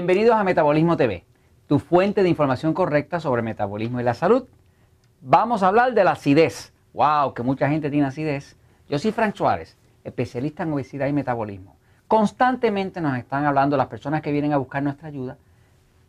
Bienvenidos a Metabolismo TV, tu fuente de información correcta sobre metabolismo y la salud. Vamos a hablar de la acidez. ¡Wow! Que mucha gente tiene acidez. Yo soy Frank Suárez, especialista en obesidad y metabolismo. Constantemente nos están hablando las personas que vienen a buscar nuestra ayuda,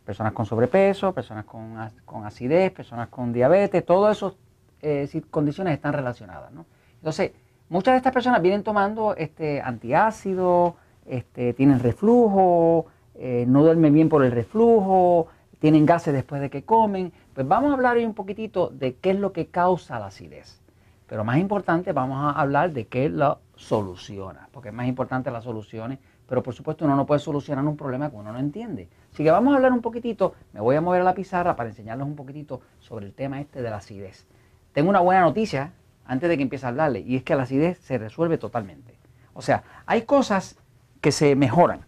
personas con sobrepeso, personas con, acidez, personas con diabetes, todas esas eh, condiciones están relacionadas. ¿no? Entonces, muchas de estas personas vienen tomando este antiácido, este, tienen reflujo, eh, no duermen bien por el reflujo, tienen gases después de que comen. Pues vamos a hablar hoy un poquitito de qué es lo que causa la acidez. Pero más importante, vamos a hablar de qué lo soluciona, porque es más importante las soluciones, pero por supuesto uno no puede solucionar un problema que uno no entiende. Así que vamos a hablar un poquitito, me voy a mover a la pizarra para enseñarles un poquitito sobre el tema este de la acidez. Tengo una buena noticia antes de que empiece a hablarle, y es que la acidez se resuelve totalmente. O sea, hay cosas que se mejoran,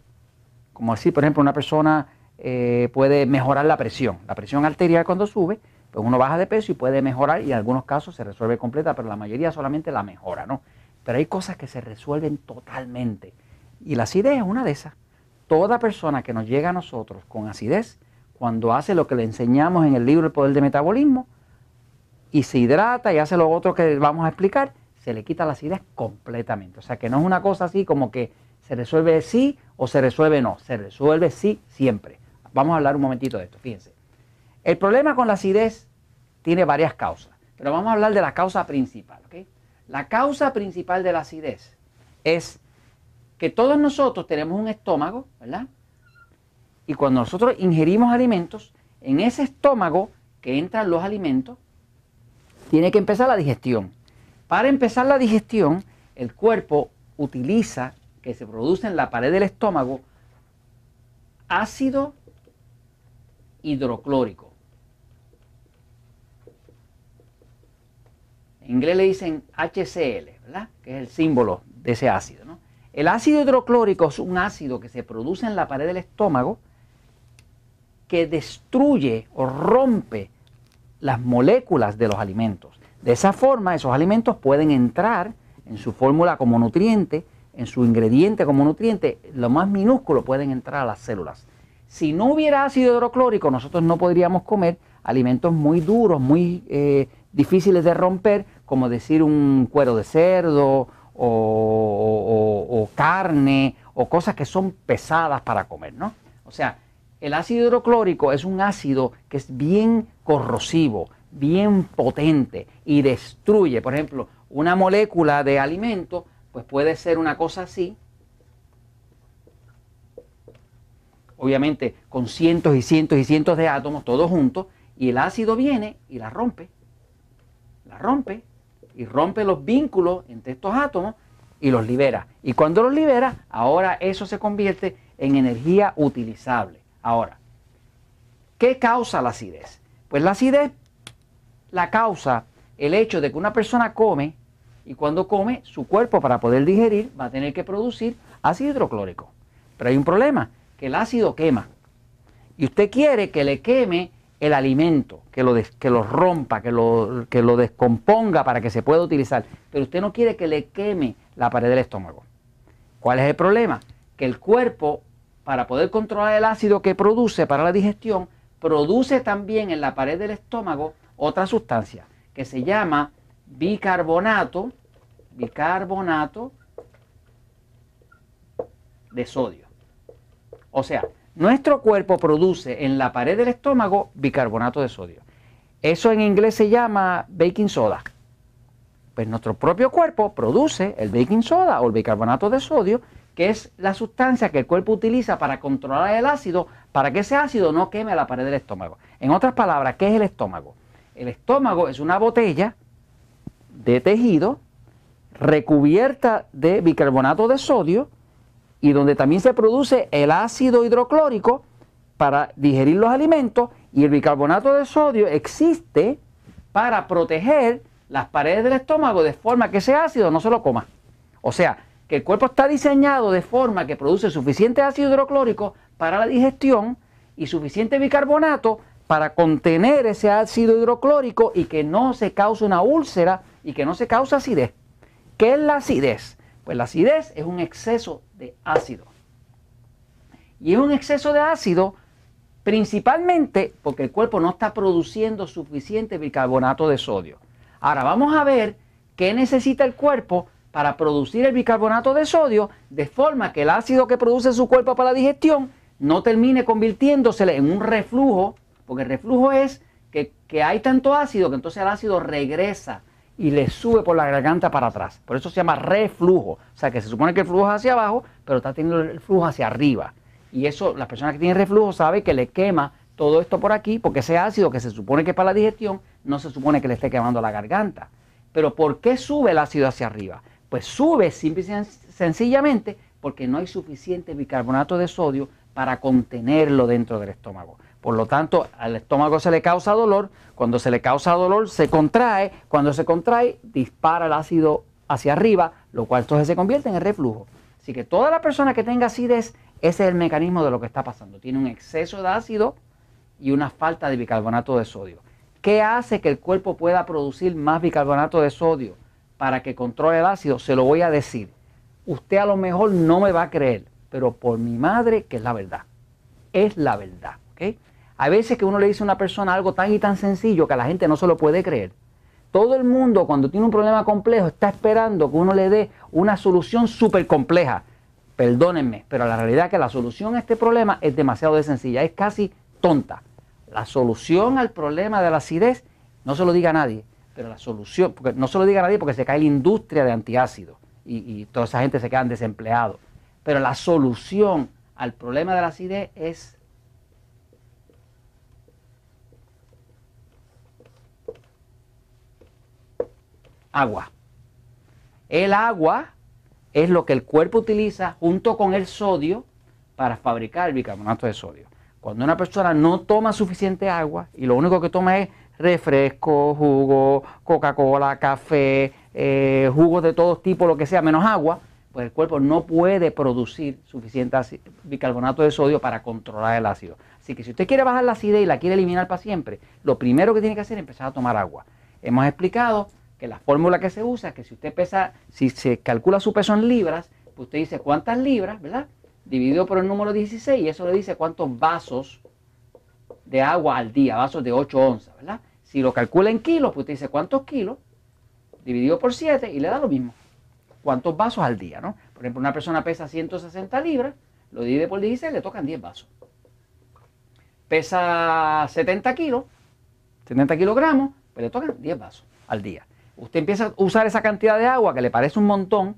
como así, por ejemplo, una persona eh, puede mejorar la presión. La presión arterial cuando sube, pues uno baja de peso y puede mejorar y en algunos casos se resuelve completa, pero la mayoría solamente la mejora, ¿no? Pero hay cosas que se resuelven totalmente. Y la acidez es una de esas. Toda persona que nos llega a nosotros con acidez, cuando hace lo que le enseñamos en el libro El Poder de Metabolismo, y se hidrata y hace lo otro que vamos a explicar, se le quita la acidez completamente. O sea que no es una cosa así como que ¿Se resuelve sí o se resuelve no? Se resuelve sí siempre. Vamos a hablar un momentito de esto, fíjense. El problema con la acidez tiene varias causas, pero vamos a hablar de la causa principal. La causa principal de la acidez es que todos nosotros tenemos un estómago, ¿verdad? Y cuando nosotros ingerimos alimentos, en ese estómago que entran los alimentos, tiene que empezar la digestión. Para empezar la digestión, el cuerpo utiliza que se produce en la pared del estómago ácido hidroclórico. En inglés le dicen HCl, ¿verdad? Que es el símbolo de ese ácido. ¿no? El ácido hidroclórico es un ácido que se produce en la pared del estómago que destruye o rompe las moléculas de los alimentos. De esa forma, esos alimentos pueden entrar en su fórmula como nutriente en su ingrediente como nutriente, lo más minúsculo pueden entrar a las células. Si no hubiera ácido hidroclórico, nosotros no podríamos comer alimentos muy duros, muy eh, difíciles de romper, como decir un cuero de cerdo o, carne o cosas que son pesadas para comer, ¿no? O sea, el ácido hidroclórico es un ácido que es bien corrosivo, bien potente y destruye, por ejemplo, una molécula de alimento pues puede ser una cosa así, obviamente con cientos y cientos y cientos de átomos, todos juntos, y el ácido viene y la rompe, la rompe y rompe los vínculos entre estos átomos y los libera. Y cuando los libera, ahora eso se convierte en energía utilizable. Ahora, ¿qué causa la acidez? Pues la acidez la causa el hecho de que una persona come y cuando come, su cuerpo para poder digerir va a tener que producir ácido hidroclórico. Pero hay un problema, que el ácido quema. Y usted quiere que le queme el alimento, que lo, que lo rompa, que lo, que lo descomponga para que se pueda utilizar. Pero usted no quiere que le queme la pared del estómago. ¿Cuál es el problema? Que el cuerpo, para poder controlar el ácido que produce para la digestión, produce también en la pared del estómago otra sustancia que se llama bicarbonato, bicarbonato de sodio. O sea, nuestro cuerpo produce en la pared del estómago bicarbonato de sodio. Eso en inglés se llama baking soda. Pues nuestro propio cuerpo produce el baking soda o el bicarbonato de sodio, que es la sustancia que el cuerpo utiliza para controlar el ácido, para que ese ácido no queme la pared del estómago. En otras palabras, ¿qué es el estómago? El estómago es una botella de tejido recubierta de bicarbonato de sodio y donde también se produce el ácido hidroclórico para digerir los alimentos y el bicarbonato de sodio existe para proteger las paredes del estómago de forma que ese ácido no se lo coma. O sea, que el cuerpo está diseñado de forma que produce suficiente ácido hidroclórico para la digestión y suficiente bicarbonato para contener ese ácido hidroclórico y que no se cause una úlcera y que no se causa acidez. ¿Qué es la acidez? Pues la acidez es un exceso de ácido. Y es un exceso de ácido principalmente porque el cuerpo no está produciendo suficiente bicarbonato de sodio. Ahora vamos a ver qué necesita el cuerpo para producir el bicarbonato de sodio de forma que el ácido que produce su cuerpo para la digestión no termine convirtiéndose en un reflujo, porque el reflujo es que, que hay tanto ácido que entonces el ácido regresa y le sube por la garganta para atrás. Por eso se llama reflujo. O sea que se supone que el flujo es hacia abajo, pero está teniendo el flujo hacia arriba. Y eso, la persona que tiene reflujo sabe que le quema todo esto por aquí, porque ese ácido que se supone que es para la digestión, no se supone que le esté quemando la garganta. Pero ¿por qué sube el ácido hacia arriba? Pues sube simple y sencillamente porque no hay suficiente bicarbonato de sodio para contenerlo dentro del estómago. Por lo tanto, al estómago se le causa dolor, cuando se le causa dolor se contrae, cuando se contrae dispara el ácido hacia arriba, lo cual entonces se convierte en el reflujo. Así que toda la persona que tenga acidez, ese es el mecanismo de lo que está pasando. Tiene un exceso de ácido y una falta de bicarbonato de sodio. ¿Qué hace que el cuerpo pueda producir más bicarbonato de sodio para que controle el ácido? Se lo voy a decir. Usted a lo mejor no me va a creer, pero por mi madre que es la verdad. Es la verdad. ¿okay? Hay veces que uno le dice a una persona algo tan y tan sencillo que a la gente no se lo puede creer. Todo el mundo cuando tiene un problema complejo está esperando que uno le dé una solución súper compleja. Perdónenme, pero la realidad es que la solución a este problema es demasiado sencilla, es casi tonta. La solución al problema de la acidez, no se lo diga a nadie, pero la solución, porque no se lo diga a nadie porque se cae la industria de antiácidos y, y toda esa gente se quedan desempleados. Pero la solución al problema de la acidez es agua. El agua es lo que el cuerpo utiliza junto con el sodio para fabricar el bicarbonato de sodio. Cuando una persona no toma suficiente agua y lo único que toma es refresco, jugo, Coca-Cola, café, eh, jugos de todo tipo, lo que sea, menos agua, pues el cuerpo no puede producir suficiente bicarbonato de sodio para controlar el ácido. Así que si usted quiere bajar la acidez y la quiere eliminar para siempre, lo primero que tiene que hacer es empezar a tomar agua. Hemos explicado que la fórmula que se usa es que si usted pesa, si se calcula su peso en libras, pues usted dice cuántas libras, ¿verdad? Dividido por el número 16 y eso le dice cuántos vasos de agua al día, vasos de 8 onzas, ¿verdad? Si lo calcula en kilos, pues usted dice cuántos kilos, dividido por 7 y le da lo mismo. Cuántos vasos al día, ¿no? Por ejemplo, una persona pesa 160 libras, lo divide por 16 le tocan 10 vasos. Pesa 70 kilos, 70 kilogramos, pues le tocan 10 vasos al día usted empieza a usar esa cantidad de agua que le parece un montón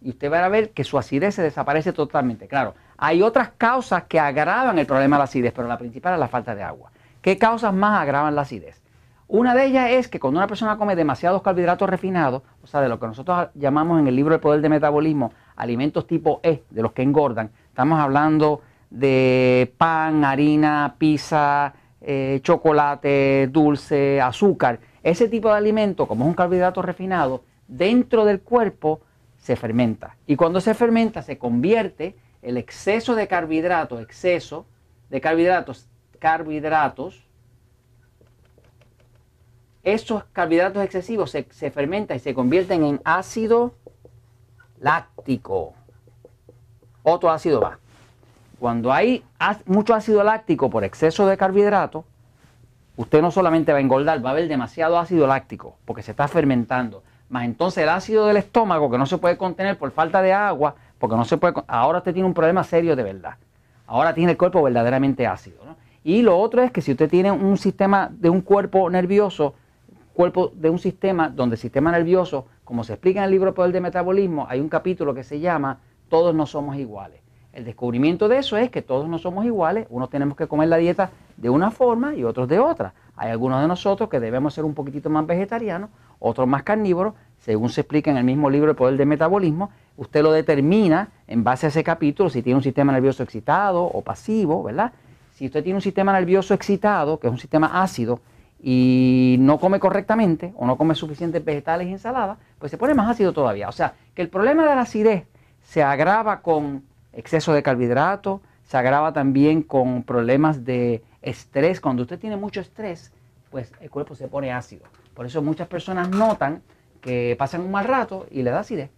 y usted va a ver que su acidez se desaparece totalmente. Claro, hay otras causas que agravan el problema de la acidez, pero la principal es la falta de agua. ¿Qué causas más agravan la acidez? Una de ellas es que cuando una persona come demasiados carbohidratos refinados, o sea, de lo que nosotros llamamos en el libro El Poder de Metabolismo, alimentos tipo E, de los que engordan, estamos hablando de pan, harina, pizza, eh, chocolate, dulce, azúcar, ese tipo de alimento, como es un carbohidrato refinado, dentro del cuerpo se fermenta. Y cuando se fermenta se convierte el exceso de carbohidratos, exceso de carbohidratos, carbohidratos, esos carbohidratos excesivos se, se fermentan y se convierten en ácido láctico. Otro ácido va. Cuando hay mucho ácido láctico por exceso de carbohidratos, usted no solamente va a engordar, va a haber demasiado ácido láctico porque se está fermentando. Más entonces el ácido del estómago que no se puede contener por falta de agua, porque no se puede, ahora usted tiene un problema serio de verdad. Ahora tiene el cuerpo verdaderamente ácido. Y lo otro es que si usted tiene un sistema de un cuerpo nervioso, cuerpo de un sistema donde el sistema nervioso, como se explica en el libro Poder de Metabolismo, hay un capítulo que se llama Todos no somos iguales. El descubrimiento de eso es que todos no somos iguales, unos tenemos que comer la dieta de una forma y otros de otra. Hay algunos de nosotros que debemos ser un poquitito más vegetarianos, otros más carnívoros, según se explica en el mismo libro El Poder del Metabolismo, usted lo determina en base a ese capítulo si tiene un sistema nervioso excitado o pasivo, ¿verdad? Si usted tiene un sistema nervioso excitado, que es un sistema ácido, y no come correctamente o no come suficientes vegetales y ensaladas, pues se pone más ácido todavía. O sea, que el problema de la acidez se agrava con exceso de carbohidratos, se agrava también con problemas de estrés. Cuando usted tiene mucho estrés, pues el cuerpo se pone ácido. Por eso muchas personas notan que pasan un mal rato y le da acidez.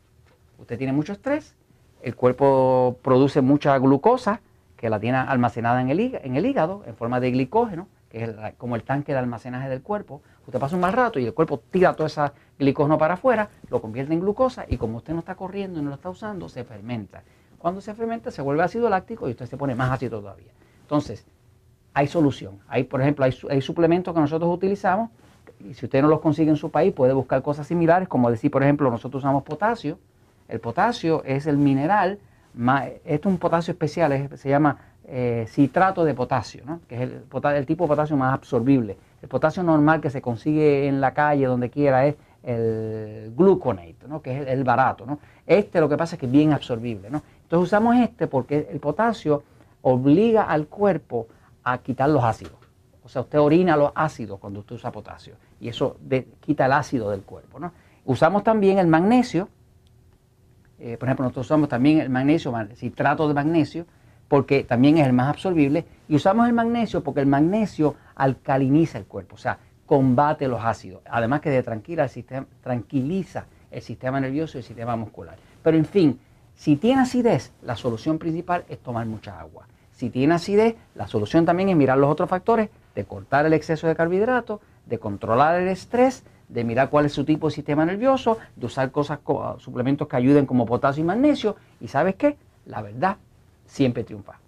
Usted tiene mucho estrés, el cuerpo produce mucha glucosa, que la tiene almacenada en el, en el hígado en forma de glicógeno, que es como el tanque de almacenaje del cuerpo. Usted pasa un mal rato y el cuerpo tira todo ese glicógeno para afuera, lo convierte en glucosa y como usted no está corriendo y no lo está usando, se fermenta. Cuando se fermenta se vuelve ácido láctico y usted se pone más ácido todavía. Entonces, hay solución. Hay, por ejemplo, hay, suplementos que nosotros utilizamos y si usted no los consigue en su país, puede buscar cosas similares, como decir, por ejemplo, nosotros usamos potasio. El potasio es el mineral, más, esto es un potasio especial, se llama eh, citrato de potasio, ¿no? que es el, el, tipo de potasio más absorbible. El potasio normal que se consigue en la calle, donde quiera, es el gluconate, ¿no? que es el, barato. ¿no? Este lo que pasa es que es bien absorbible. ¿no? Entonces usamos este porque el potasio obliga al cuerpo a quitar los ácidos. O sea, usted orina los ácidos cuando usted usa potasio y eso quita el ácido del cuerpo. ¿no? Usamos también el magnesio, eh, por ejemplo, nosotros usamos también el magnesio, citrato de magnesio, porque también es el más absorbible. Y usamos el magnesio porque el magnesio alcaliniza el cuerpo, o sea, combate los ácidos. Además que de tranquila el sistema, tranquiliza el sistema nervioso y el sistema muscular. Pero en fin, si tiene acidez, la solución principal es tomar mucha agua. Si tiene acidez, la solución también es mirar los otros factores de cortar el exceso de carbohidratos, de controlar el estrés, de mirar cuál es su tipo de sistema nervioso, de usar cosas, suplementos que ayuden como potasio y magnesio. Y sabes qué? La verdad siempre triunfa.